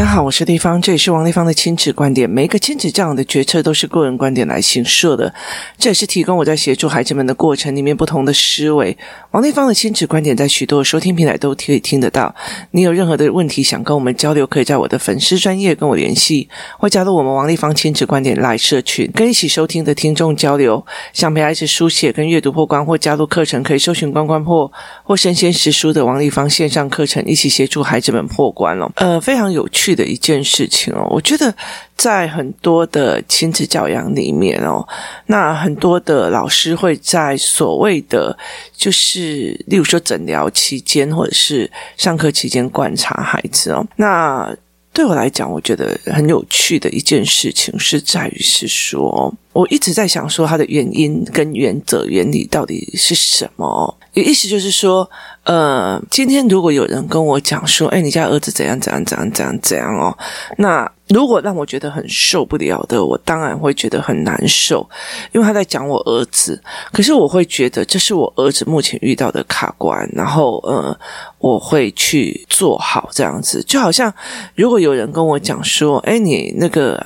大家好，我是丽芳，这里是王丽芳的亲子观点。每一个亲子这样的决策都是个人观点来形设的，这也是提供我在协助孩子们的过程里面不同的思维。王丽芳的亲子观点在许多收听平台都可以听得到。你有任何的问题想跟我们交流，可以在我的粉丝专业跟我联系，或加入我们王丽芳亲子观点来社群，跟一起收听的听众交流。想陪孩子书写跟阅读破关，或加入课程，可以搜寻关关破或生鲜识书的王丽芳线上课程，一起协助孩子们破关了。呃，非常有趣。的一件事情哦，我觉得在很多的亲子教养里面哦，那很多的老师会在所谓的就是，例如说诊疗期间或者是上课期间观察孩子哦，那对我来讲，我觉得很有趣的一件事情是在于是说，我一直在想说它的原因跟原则原理到底是什么。意思就是说，呃，今天如果有人跟我讲说，哎，你家儿子怎样怎样怎样怎样怎样哦，那。如果让我觉得很受不了的，我当然会觉得很难受，因为他在讲我儿子。可是我会觉得这是我儿子目前遇到的卡关，然后呃，我会去做好这样子。就好像如果有人跟我讲说，哎，你那个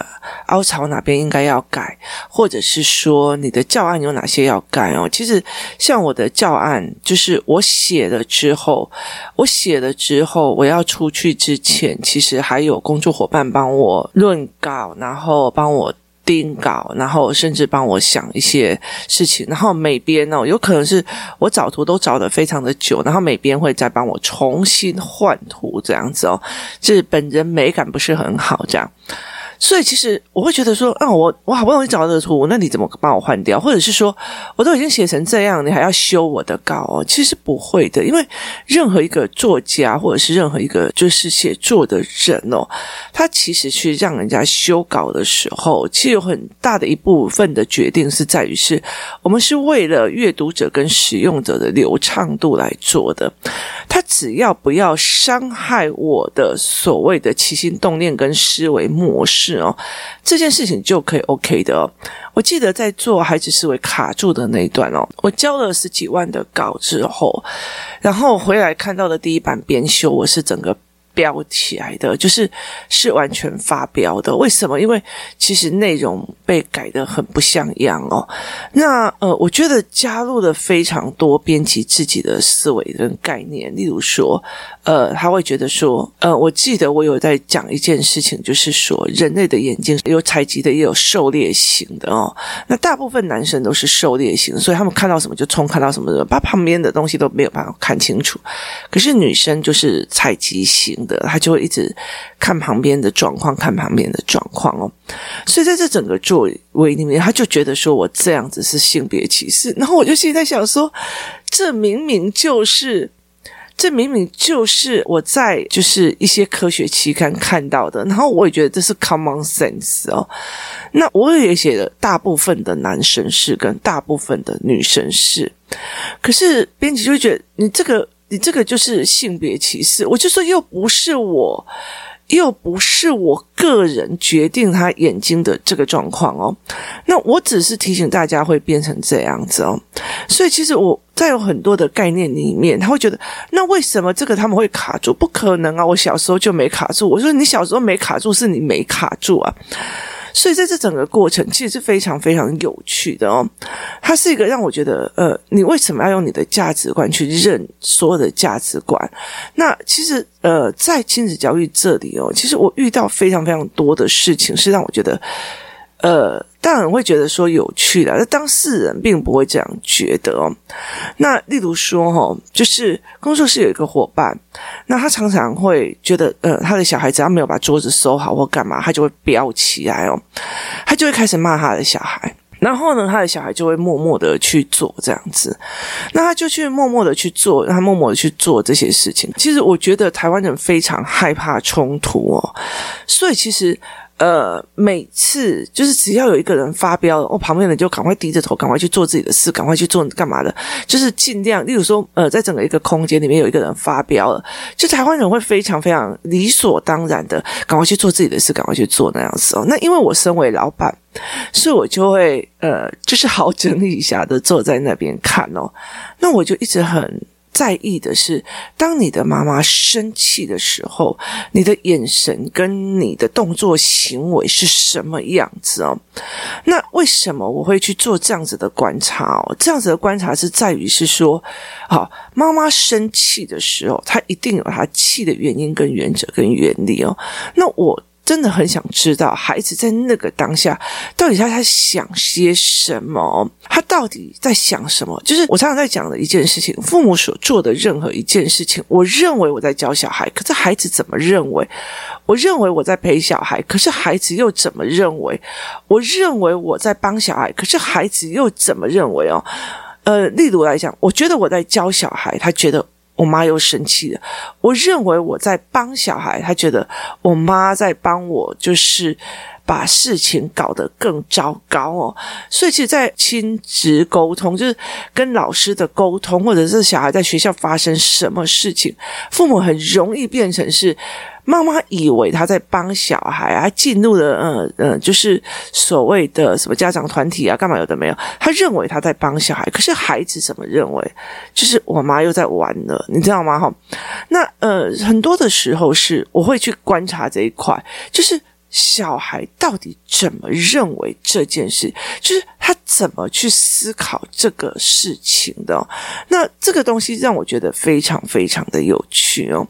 凹槽哪边应该要改，或者是说你的教案有哪些要改哦。其实像我的教案，就是我写了之后，我写了之后，我要出去之前，其实还有工作伙伴帮我。论稿，然后帮我定稿，然后甚至帮我想一些事情，然后美编哦，有可能是我找图都找得非常的久，然后美编会再帮我重新换图这样子哦，就是本人美感不是很好这样。所以其实我会觉得说，啊，我我好不容易找到的图，那你怎么帮我换掉？或者是说，我都已经写成这样，你还要修我的稿哦？其实不会的，因为任何一个作家或者是任何一个就是写作的人哦，他其实去让人家修稿的时候，其实有很大的一部分的决定是在于是我们是为了阅读者跟使用者的流畅度来做的。他只要不要伤害我的所谓的起心动念跟思维模式。哦，这件事情就可以 OK 的哦。我记得在做孩子思维卡住的那一段哦，我交了十几万的稿之后，然后回来看到的第一版编修，我是整个。标起来的，就是是完全发飙的。为什么？因为其实内容被改的很不像样哦。那呃，我觉得加入了非常多编辑自己的思维跟概念，例如说，呃，他会觉得说，呃，我记得我有在讲一件事情，就是说，人类的眼睛有采集的，也有狩猎型的哦。那大部分男生都是狩猎型，所以他们看到什么就冲，看到什么的，把旁边的东西都没有办法看清楚。可是女生就是采集型。的，他就会一直看旁边的状况，看旁边的状况哦。所以在这整个作为里面，他就觉得说我这样子是性别歧视。然后我就心里在想说，这明明就是，这明明就是我在就是一些科学期刊看到的。然后我也觉得这是 common sense 哦。那我也写了大部分的男生是跟大部分的女生是，可是编辑就会觉得你这个。你这个就是性别歧视，我就说又不是我，又不是我个人决定他眼睛的这个状况哦。那我只是提醒大家会变成这样子哦。所以其实我在有很多的概念里面，他会觉得那为什么这个他们会卡住？不可能啊！我小时候就没卡住。我说你小时候没卡住，是你没卡住啊。所以在这整个过程其实是非常非常有趣的哦，它是一个让我觉得，呃，你为什么要用你的价值观去认所有的价值观？那其实，呃，在亲子教育这里哦，其实我遇到非常非常多的事情，是让我觉得。呃，当然会觉得说有趣的，但当事人并不会这样觉得哦。那例如说哈，就是工作室有一个伙伴，那他常常会觉得，呃，他的小孩子他没有把桌子收好或干嘛，他就会飙起来哦，他就会开始骂他的小孩，然后呢，他的小孩就会默默的去做这样子，那他就去默默的去做，让他默默的去做这些事情。其实我觉得台湾人非常害怕冲突哦，所以其实。呃，每次就是只要有一个人发飙了，我旁边人就赶快低着头，赶快去做自己的事，赶快去做干嘛的，就是尽量。例如说，呃，在整个一个空间里面有一个人发飙了，就台湾人会非常非常理所当然的赶快去做自己的事，赶快去做那样子哦。那因为我身为老板，所以我就会呃，就是好整以暇的坐在那边看哦。那我就一直很。在意的是，当你的妈妈生气的时候，你的眼神跟你的动作行为是什么样子哦？那为什么我会去做这样子的观察哦？这样子的观察是在于是说，好，妈妈生气的时候，她一定有她气的原因、跟原则、跟原理哦。那我。真的很想知道孩子在那个当下到底他在想些什么，他到底在想什么？就是我常常在讲的一件事情，父母所做的任何一件事情，我认为我在教小孩，可是孩子怎么认为？我认为我在陪小孩，可是孩子又怎么认为？我认为我在帮小孩，可是孩子又怎么认为？哦，呃，例如来讲，我觉得我在教小孩，他觉得。我妈又生气了。我认为我在帮小孩，她觉得我妈在帮我，就是把事情搞得更糟糕哦。所以，其实，在亲子沟通，就是跟老师的沟通，或者是小孩在学校发生什么事情，父母很容易变成是。妈妈以为他在帮小孩啊，进入了嗯嗯，就是所谓的什么家长团体啊，干嘛有的没有？他认为他在帮小孩，可是孩子怎么认为？就是我妈又在玩了，你知道吗？哈，那呃，很多的时候是我会去观察这一块，就是。小孩到底怎么认为这件事？就是他怎么去思考这个事情的？那这个东西让我觉得非常非常的有趣哦。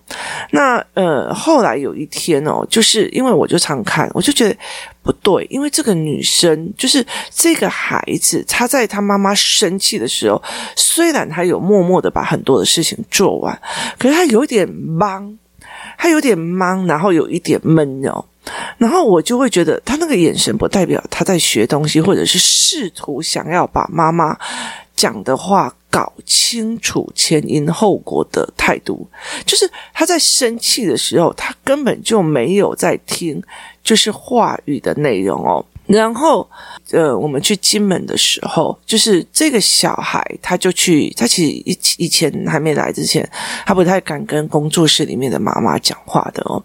那呃，后来有一天哦，就是因为我就常看，我就觉得不对，因为这个女生就是这个孩子，他在他妈妈生气的时候，虽然他有默默的把很多的事情做完，可是他有点忙，他有点忙，然后有一点闷哦。然后我就会觉得，他那个眼神不代表他在学东西，或者是试图想要把妈妈讲的话搞清楚前因后果的态度。就是他在生气的时候，他根本就没有在听，就是话语的内容哦。然后，呃，我们去金门的时候，就是这个小孩，他就去，他其实以以前还没来之前，他不太敢跟工作室里面的妈妈讲话的哦。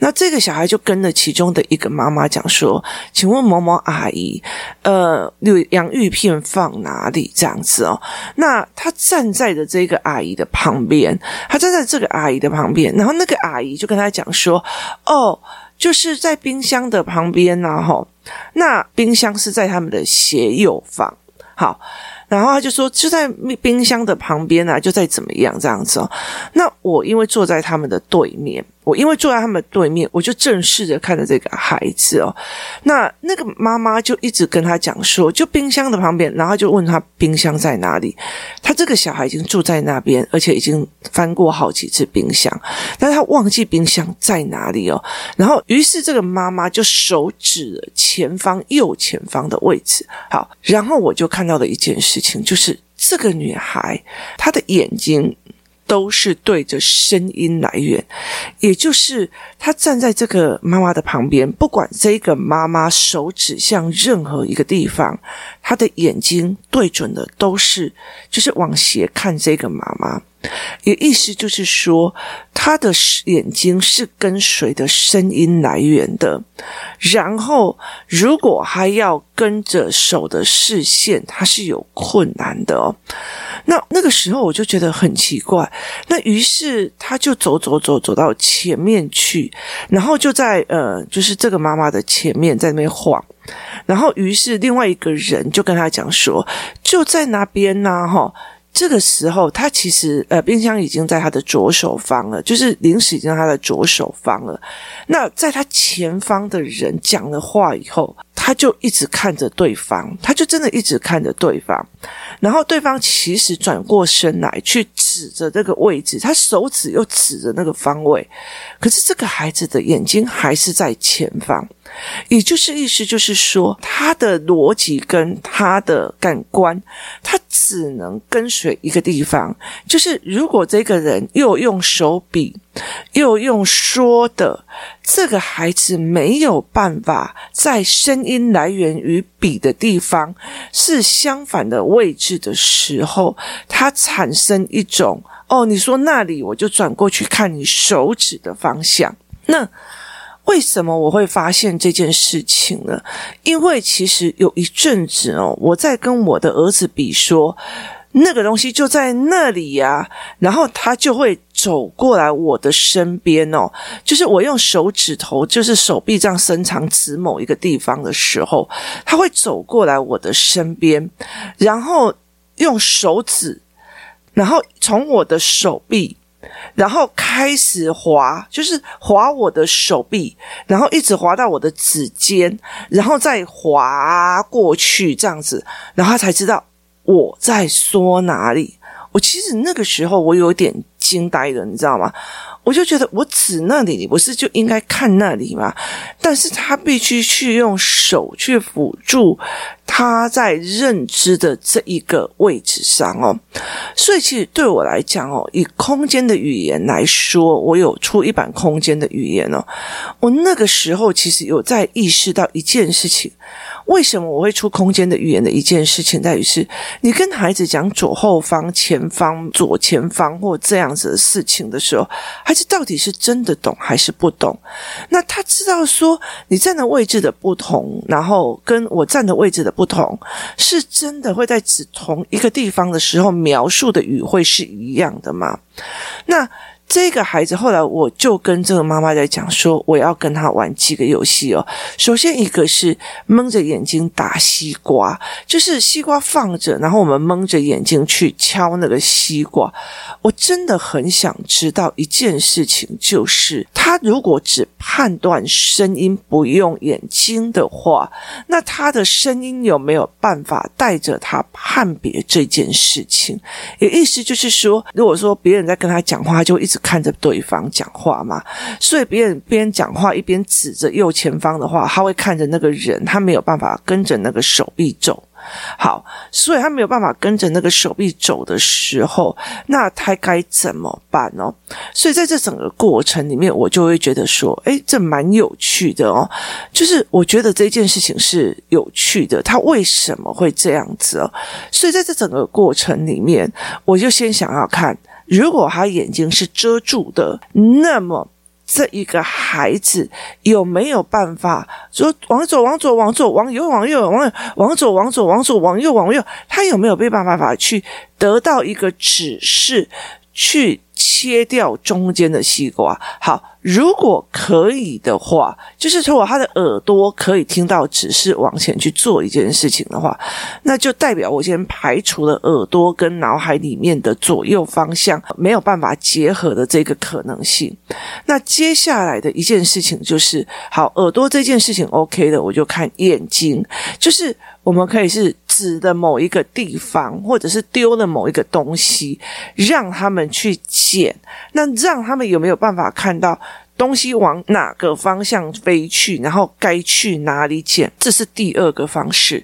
那这个小孩就跟了其中的一个妈妈讲说：“请问某某阿姨，呃，洋芋片放哪里？”这样子哦。那他站在的这个阿姨的旁边，他站在这个阿姨的旁边，然后那个阿姨就跟他讲说：“哦。”就是在冰箱的旁边呐，吼，那冰箱是在他们的斜右方，好，然后他就说就在冰箱的旁边啊，就在怎么样这样子哦，那我因为坐在他们的对面。我因为坐在他们对面，我就正视着看着这个孩子哦。那那个妈妈就一直跟他讲说，就冰箱的旁边，然后就问他冰箱在哪里。他这个小孩已经住在那边，而且已经翻过好几次冰箱，但是他忘记冰箱在哪里哦。然后，于是这个妈妈就手指了前方右前方的位置。好，然后我就看到了一件事情，就是这个女孩她的眼睛。都是对着声音来源，也就是他站在这个妈妈的旁边，不管这个妈妈手指向任何一个地方，他的眼睛对准的都是，就是往斜看这个妈妈。也意思就是说，他的眼睛是跟随的声音来源的，然后如果还要跟着手的视线，他是有困难的哦。那那个时候我就觉得很奇怪，那于是他就走走走走到前面去，然后就在呃，就是这个妈妈的前面在那边晃，然后于是另外一个人就跟他讲说，就在那边呐，哈。这个时候，他其实呃，冰箱已经在他的左手方了，就是零食已经在他的左手方了。那在他前方的人讲了话以后，他就一直看着对方，他就真的一直看着对方。然后对方其实转过身来去指着这个位置，他手指又指着那个方位，可是这个孩子的眼睛还是在前方。也就是意思就是说，他的逻辑跟他的感官，他只能跟随一个地方。就是如果这个人又用手比，又用说的，这个孩子没有办法在声音来源于比的地方是相反的位置的时候，他产生一种哦，你说那里，我就转过去看你手指的方向。那。为什么我会发现这件事情呢？因为其实有一阵子哦，我在跟我的儿子比说，那个东西就在那里呀，然后他就会走过来我的身边哦，就是我用手指头，就是手臂这样伸长指某一个地方的时候，他会走过来我的身边，然后用手指，然后从我的手臂。然后开始滑，就是滑我的手臂，然后一直滑到我的指尖，然后再滑过去这样子，然后他才知道我在说哪里。我其实那个时候我有点惊呆了，你知道吗？我就觉得我指那里，你不是就应该看那里吗？但是他必须去用手去辅助他在认知的这一个位置上哦。所以其实对我来讲哦，以空间的语言来说，我有出一版空间的语言哦。我那个时候其实有在意识到一件事情。为什么我会出空间的语言的一件事情，在于是你跟孩子讲左后方、前方、左前方或这样子的事情的时候，孩子到底是真的懂还是不懂？那他知道说你站的位置的不同，然后跟我站的位置的不同，是真的会在指同一个地方的时候描述的语会是一样的吗？那。这个孩子后来，我就跟这个妈妈在讲说，我要跟他玩几个游戏哦。首先一个是蒙着眼睛打西瓜，就是西瓜放着，然后我们蒙着眼睛去敲那个西瓜。我真的很想知道一件事情，就是他如果只判断声音不用眼睛的话，那他的声音有没有办法带着他判别这件事情？也意思就是说，如果说别人在跟他讲话，他就一直。看着对方讲话嘛，所以别人边讲话一边指着右前方的话，他会看着那个人，他没有办法跟着那个手臂走。好，所以他没有办法跟着那个手臂走的时候，那他该怎么办呢？所以在这整个过程里面，我就会觉得说，诶，这蛮有趣的哦。就是我觉得这件事情是有趣的，他为什么会这样子哦？所以在这整个过程里面，我就先想要看。如果他眼睛是遮住的，那么这一个孩子有没有办法说往左、往左、往左、往右、往右、往右、往左、往左、往左、往右、往右？他有没有被办法去得到一个指示去？切掉中间的西瓜。好，如果可以的话，就是如果他的耳朵可以听到指示往前去做一件事情的话，那就代表我先排除了耳朵跟脑海里面的左右方向没有办法结合的这个可能性。那接下来的一件事情就是，好，耳朵这件事情 OK 的，我就看眼睛，就是我们可以是。指的某一个地方，或者是丢了某一个东西，让他们去捡。那让他们有没有办法看到？东西往哪个方向飞去，然后该去哪里捡，这是第二个方式。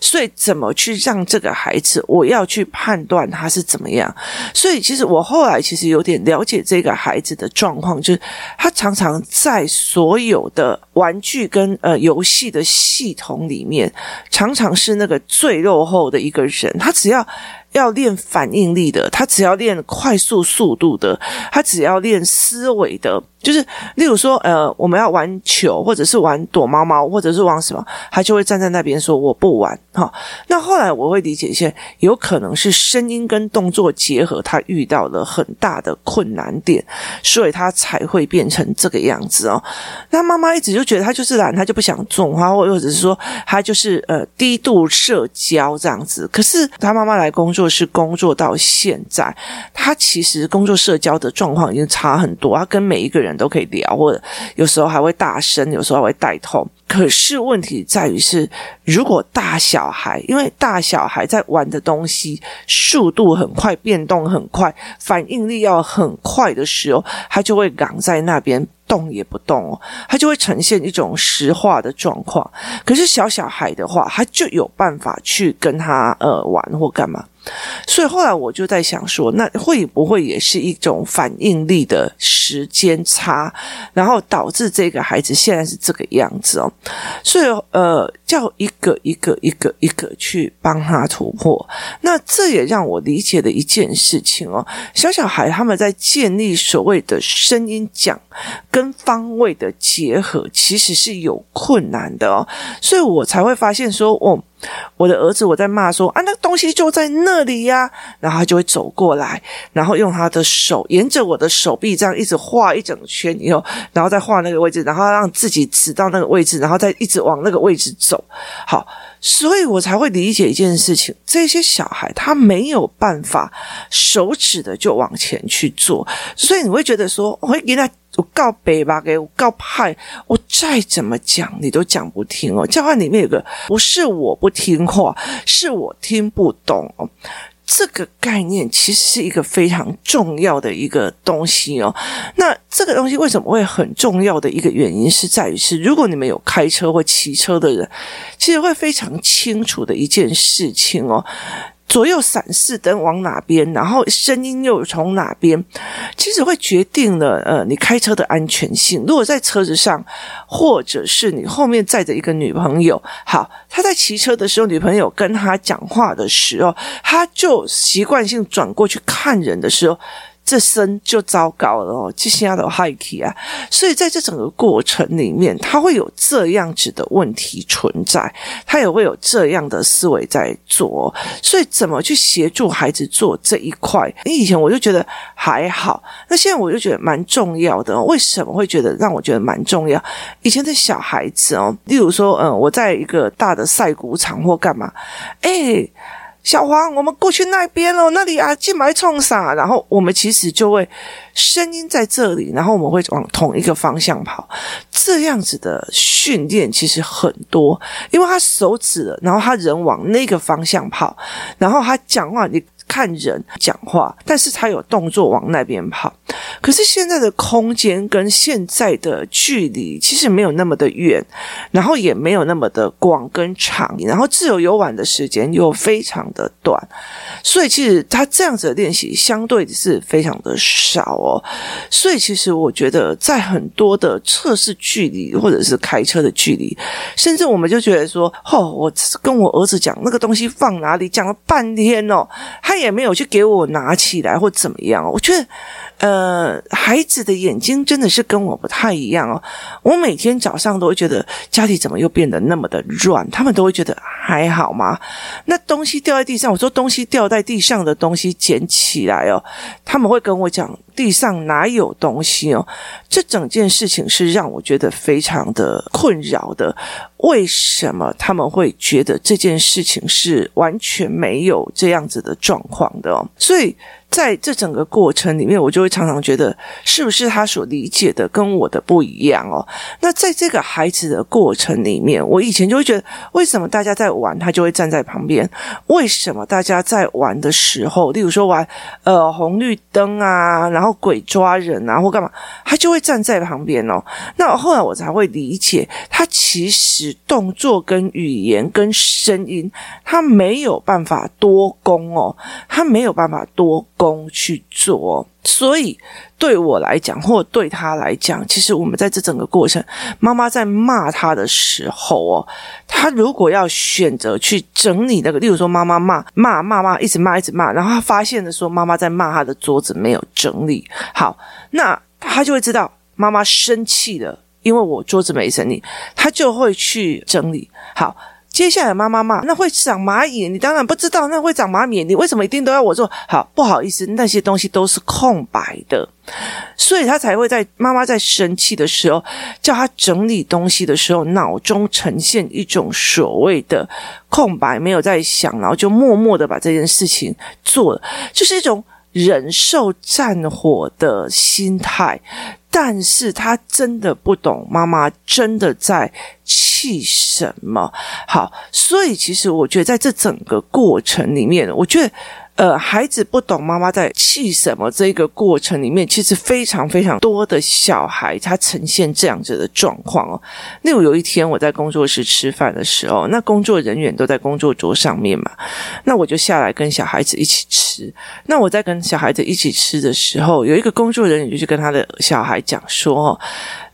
所以，怎么去让这个孩子，我要去判断他是怎么样？所以，其实我后来其实有点了解这个孩子的状况，就是他常常在所有的玩具跟呃游戏的系统里面，常常是那个最落后的一个人。他只要。要练反应力的，他只要练快速速度的，他只要练思维的。就是，例如说，呃，我们要玩球，或者是玩躲猫猫，或者是玩什么，他就会站在那边说我不玩。哈，那后来我会理解一些，有可能是声音跟动作结合，他遇到了很大的困难点，所以他才会变成这个样子哦。那妈妈一直就觉得他就是懒，他就不想种花，或者是说他就是呃低度社交这样子。可是他妈妈来工作室工作到现在，他其实工作社交的状况已经差很多，他跟每一个人。都可以聊，或者有时候还会大声，有时候还会带头。可是问题在于是，如果大小孩，因为大小孩在玩的东西速度很快，变动很快，反应力要很快的时候，他就会岗在那边动也不动哦，他就会呈现一种石化的状况。可是小小孩的话，他就有办法去跟他呃玩或干嘛。所以后来我就在想说，那会不会也是一种反应力的时间差，然后导致这个孩子现在是这个样子哦？所以呃，叫一个一个一个一个去帮他突破。那这也让我理解了一件事情哦，小小孩他们在建立所谓的声音讲跟方位的结合，其实是有困难的哦。所以我才会发现说，哦。我的儿子我在骂说啊，那个东西就在那里呀、然后他就会走过来，然后用他的手沿着我的手臂这样一直画一整圈以后，然后再画那个位置，然后让自己指到那个位置，然后再一直往那个位置走。好，所以我才会理解一件事情：这些小孩他没有办法手指的就往前去做，所以你会觉得说，我会给他。我告北吧，给我告派，我再怎么讲你都讲不听哦。教案里面有个不是我不听话，是我听不懂哦。这个概念其实是一个非常重要的一个东西哦。那这个东西为什么会很重要的一个原因是在于是，如果你们有开车或骑车的人，其实会非常清楚的一件事情哦。左右闪示灯往哪边，然后声音又从哪边，其实会决定了呃你开车的安全性。如果在车子上，或者是你后面载着一个女朋友，好，他在骑车的时候，女朋友跟他讲话的时候，他就习惯性转过去看人的时候。这身就糟糕了哦，这下都害气啊！所以在这整个过程里面，他会有这样子的问题存在，他也会有这样的思维在做。所以怎么去协助孩子做这一块？你以前我就觉得还好，那现在我就觉得蛮重要的。为什么会觉得让我觉得蛮重要？以前的小孩子哦，例如说，嗯，我在一个大的赛谷场或干嘛，诶小黄，我们过去那边哦，那里啊，进来冲啥？然后我们其实就会声音在这里，然后我们会往同一个方向跑。这样子的训练其实很多，因为他手指了，然后他人往那个方向跑，然后他讲话你。看人讲话，但是他有动作往那边跑。可是现在的空间跟现在的距离其实没有那么的远，然后也没有那么的广跟长，然后自由游玩的时间又非常的短，所以其实他这样子的练习相对是非常的少哦。所以其实我觉得在很多的测试距离或者是开车的距离，甚至我们就觉得说，哦，我跟我儿子讲那个东西放哪里，讲了半天哦，也没有去给我拿起来或怎么样，我觉得，呃，孩子的眼睛真的是跟我不太一样哦。我每天早上都会觉得家里怎么又变得那么的乱，他们都会觉得还好吗？那东西掉在地上，我说东西掉在地上的东西捡起来哦，他们会跟我讲地上哪有东西哦。这整件事情是让我觉得非常的困扰的。为什么他们会觉得这件事情是完全没有这样子的状况的？所以。在这整个过程里面，我就会常常觉得，是不是他所理解的跟我的不一样哦？那在这个孩子的过程里面，我以前就会觉得，为什么大家在玩，他就会站在旁边？为什么大家在玩的时候，例如说玩呃红绿灯啊，然后鬼抓人啊，或干嘛，他就会站在旁边哦？那后来我才会理解，他其实动作跟语言跟声音，他没有办法多工哦，他没有办法多。工去做，所以对我来讲，或对他来讲，其实我们在这整个过程，妈妈在骂他的时候哦，他如果要选择去整理那个，例如说妈妈骂骂骂骂，一直骂一直骂，然后他发现的说妈妈在骂他的桌子没有整理好，那他就会知道妈妈生气了，因为我桌子没整理，他就会去整理好。接下来妈妈骂，那会长蚂蚁，你当然不知道那会长蚂蚁，你为什么一定都要我做？好，不好意思，那些东西都是空白的，所以他才会在妈妈在生气的时候，叫他整理东西的时候，脑中呈现一种所谓的空白，没有在想，然后就默默的把这件事情做了，就是一种忍受战火的心态。但是他真的不懂妈妈真的在气什么。好，所以其实我觉得在这整个过程里面，我觉得。呃，孩子不懂妈妈在气什么，这个过程里面，其实非常非常多的小孩他呈现这样子的状况哦。例如有一天我在工作室吃饭的时候，那工作人员都在工作桌上面嘛，那我就下来跟小孩子一起吃。那我在跟小孩子一起吃的时候，有一个工作人员就去跟他的小孩讲说：“哦，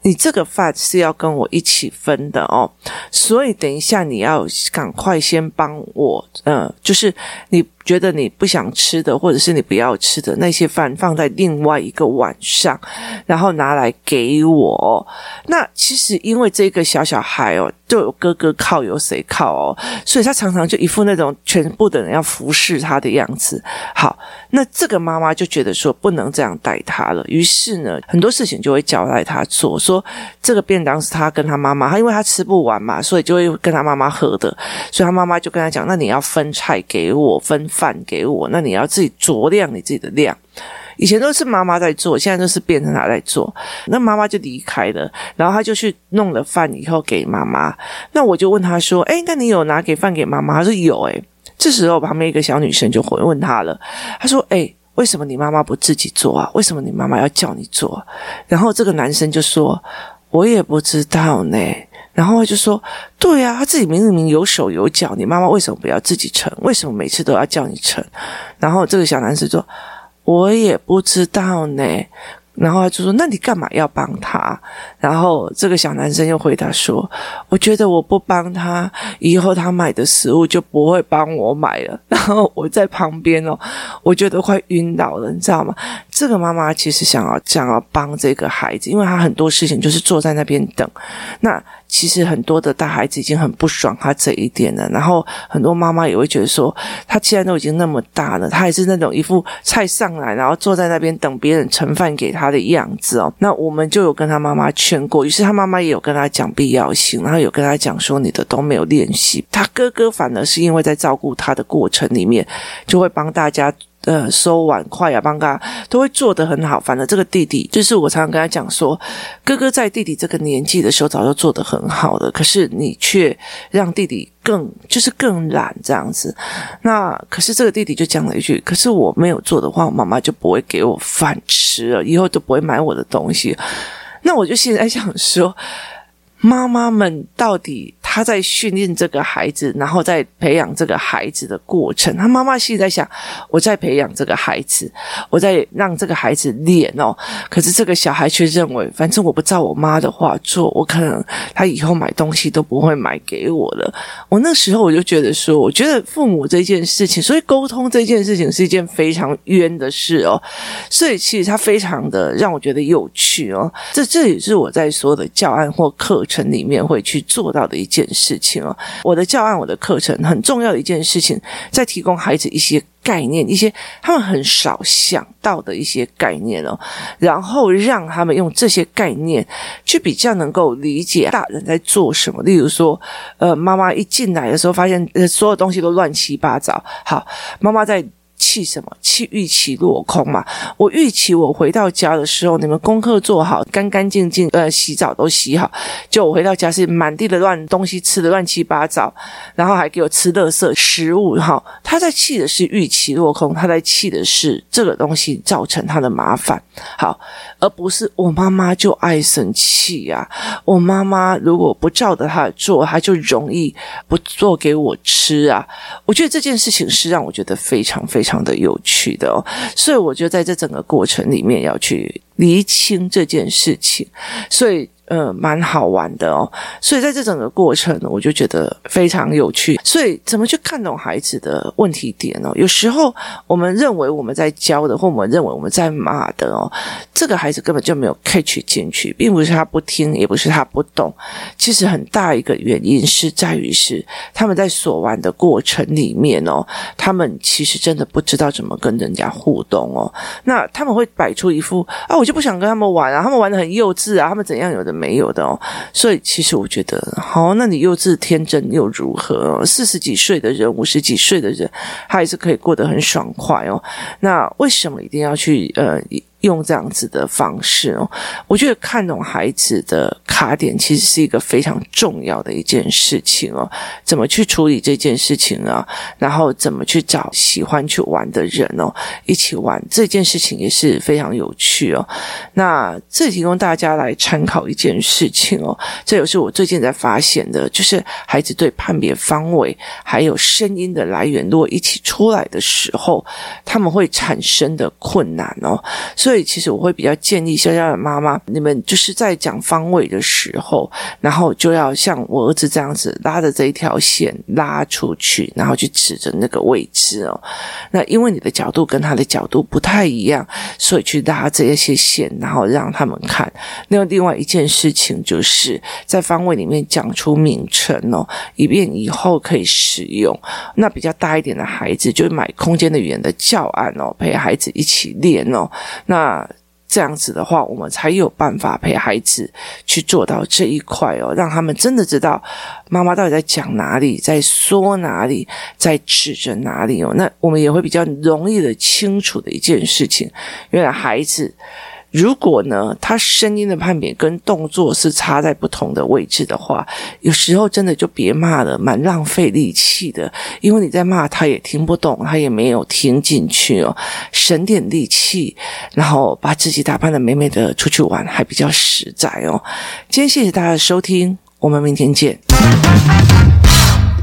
你这个饭是要跟我一起分的哦，所以等一下你要赶快先帮我，呃，就是你。”觉得你不想吃的，或者是你不要吃的那些饭，放在另外一个碗上，然后拿来给我。那其实因为这个小小孩哦，就有哥哥靠，有谁靠哦，所以他常常就一副那种全部的人要服侍他的样子。好，那这个妈妈就觉得说不能这样带他了，于是呢，很多事情就会交代他做，说这个便当是他跟他妈妈，他因为他吃不完嘛，所以就会跟他妈妈喝的，所以他妈妈就跟他讲，那你要分菜给我，分饭给我，那你要自己酌量你自己的量。以前都是妈妈在做，现在都是变成他在做。那妈妈就离开了，然后他就去弄了饭以后给妈妈。那我就问他说：“哎，那你有拿给饭给妈妈？”他说：“有。”哎，这时候旁边一个小女生就回问他了，他说：“哎，为什么你妈妈不自己做啊？为什么你妈妈要叫你做？”然后这个男生就说：“我也不知道呢。”然后就说：“对啊，他自己明明有手有脚，你妈妈为什么不要自己盛？为什么每次都要叫你盛？”然后这个小男生说：“我也不知道呢。”然后他就说：“那你干嘛要帮他？”然后这个小男生又回答说：“我觉得我不帮他，以后他买的食物就不会帮我买了。”然后我在旁边哦，我觉得快晕倒了，你知道吗？这个妈妈其实想要想要帮这个孩子，因为他很多事情就是坐在那边等。那其实很多的大孩子已经很不爽他这一点了。然后很多妈妈也会觉得说，他既然都已经那么大了，他还是那种一副菜上来，然后坐在那边等别人盛饭给他。的样子哦，那我们就有跟他妈妈劝过，于是他妈妈也有跟他讲必要性，然后有跟他讲说，你的都没有练习。他哥哥反而是因为在照顾他的过程里面，就会帮大家。呃，收碗筷啊，帮他都会做得很好。反正这个弟弟，就是我常常跟他讲说，哥哥在弟弟这个年纪的时候早就做得很好了，可是你却让弟弟更就是更懒这样子。那可是这个弟弟就讲了一句：“可是我没有做的话，我妈妈就不会给我饭吃了，以后都不会买我的东西。”那我就现在想说，妈妈们到底？他在训练这个孩子，然后在培养这个孩子的过程，他妈妈心里在想，我在培养这个孩子，我在让这个孩子练哦。可是这个小孩却认为，反正我不照我妈的话做，我可能他以后买东西都不会买给我了。我那时候我就觉得说，我觉得父母这件事情，所以沟通这件事情是一件非常冤的事哦。所以其实他非常的让我觉得有趣哦。这这也是我在所有的教案或课程里面会去做到的一件事情哦，我的教案，我的课程很重要的一件事情，在提供孩子一些概念，一些他们很少想到的一些概念哦，然后让他们用这些概念去比较能够理解大人在做什么。例如说，呃，妈妈一进来的时候，发现呃所有东西都乱七八糟。好，妈妈在。气什么？气预期落空嘛。我预期我回到家的时候，你们功课做好，干干净净，呃，洗澡都洗好。就我回到家是满地的乱东西，吃的乱七八糟，然后还给我吃垃圾食物。哈，他在气的是预期落空，他在气的是这个东西造成他的麻烦。好，而不是我妈妈就爱生气呀、啊。我妈妈如果不照着他做，他就容易不做给我吃啊。我觉得这件事情是让我觉得非常非常。的有趣的哦，所以我觉得在这整个过程里面要去厘清这件事情，所以。呃，蛮好玩的哦，所以在这整个过程，我就觉得非常有趣。所以，怎么去看懂孩子的问题点哦？有时候我们认为我们在教的，或我们认为我们在骂的哦，这个孩子根本就没有 catch 进去，并不是他不听，也不是他不懂。其实很大一个原因是在于是他们在所玩的过程里面哦，他们其实真的不知道怎么跟人家互动哦。那他们会摆出一副啊，我就不想跟他们玩啊，他们玩的很幼稚啊，他们怎样有的。没有的哦，所以其实我觉得，好，那你幼稚天真又如何？四十几岁的人，五十几岁的人，他还是可以过得很爽快哦。那为什么一定要去呃？用这样子的方式哦，我觉得看懂孩子的卡点其实是一个非常重要的一件事情哦。怎么去处理这件事情啊？然后怎么去找喜欢去玩的人哦，一起玩这件事情也是非常有趣哦。那这提供大家来参考一件事情哦，这也是我最近在发现的，就是孩子对判别方位还有声音的来源，如果一起出来的时候，他们会产生的困难哦。所以。其实我会比较建议肖肖的妈妈，你们就是在讲方位的时候，然后就要像我儿子这样子拉着这一条线拉出去，然后去指着那个位置哦。那因为你的角度跟他的角度不太一样，所以去拉这些线，然后让他们看。那另外一件事情就是在方位里面讲出名称哦，以便以后可以使用。那比较大一点的孩子就买空间的语言的教案哦，陪孩子一起练哦。那这样子的话，我们才有办法陪孩子去做到这一块哦，让他们真的知道妈妈到底在讲哪里，在说哪里，在指着哪里哦。那我们也会比较容易的清楚的一件事情，原来孩子。如果呢，他声音的判别跟动作是差在不同的位置的话，有时候真的就别骂了，蛮浪费力气的。因为你在骂，他也听不懂，他也没有听进去哦。省点力气，然后把自己打扮得美美的出去玩，还比较实在哦。今天谢谢大家的收听，我们明天见。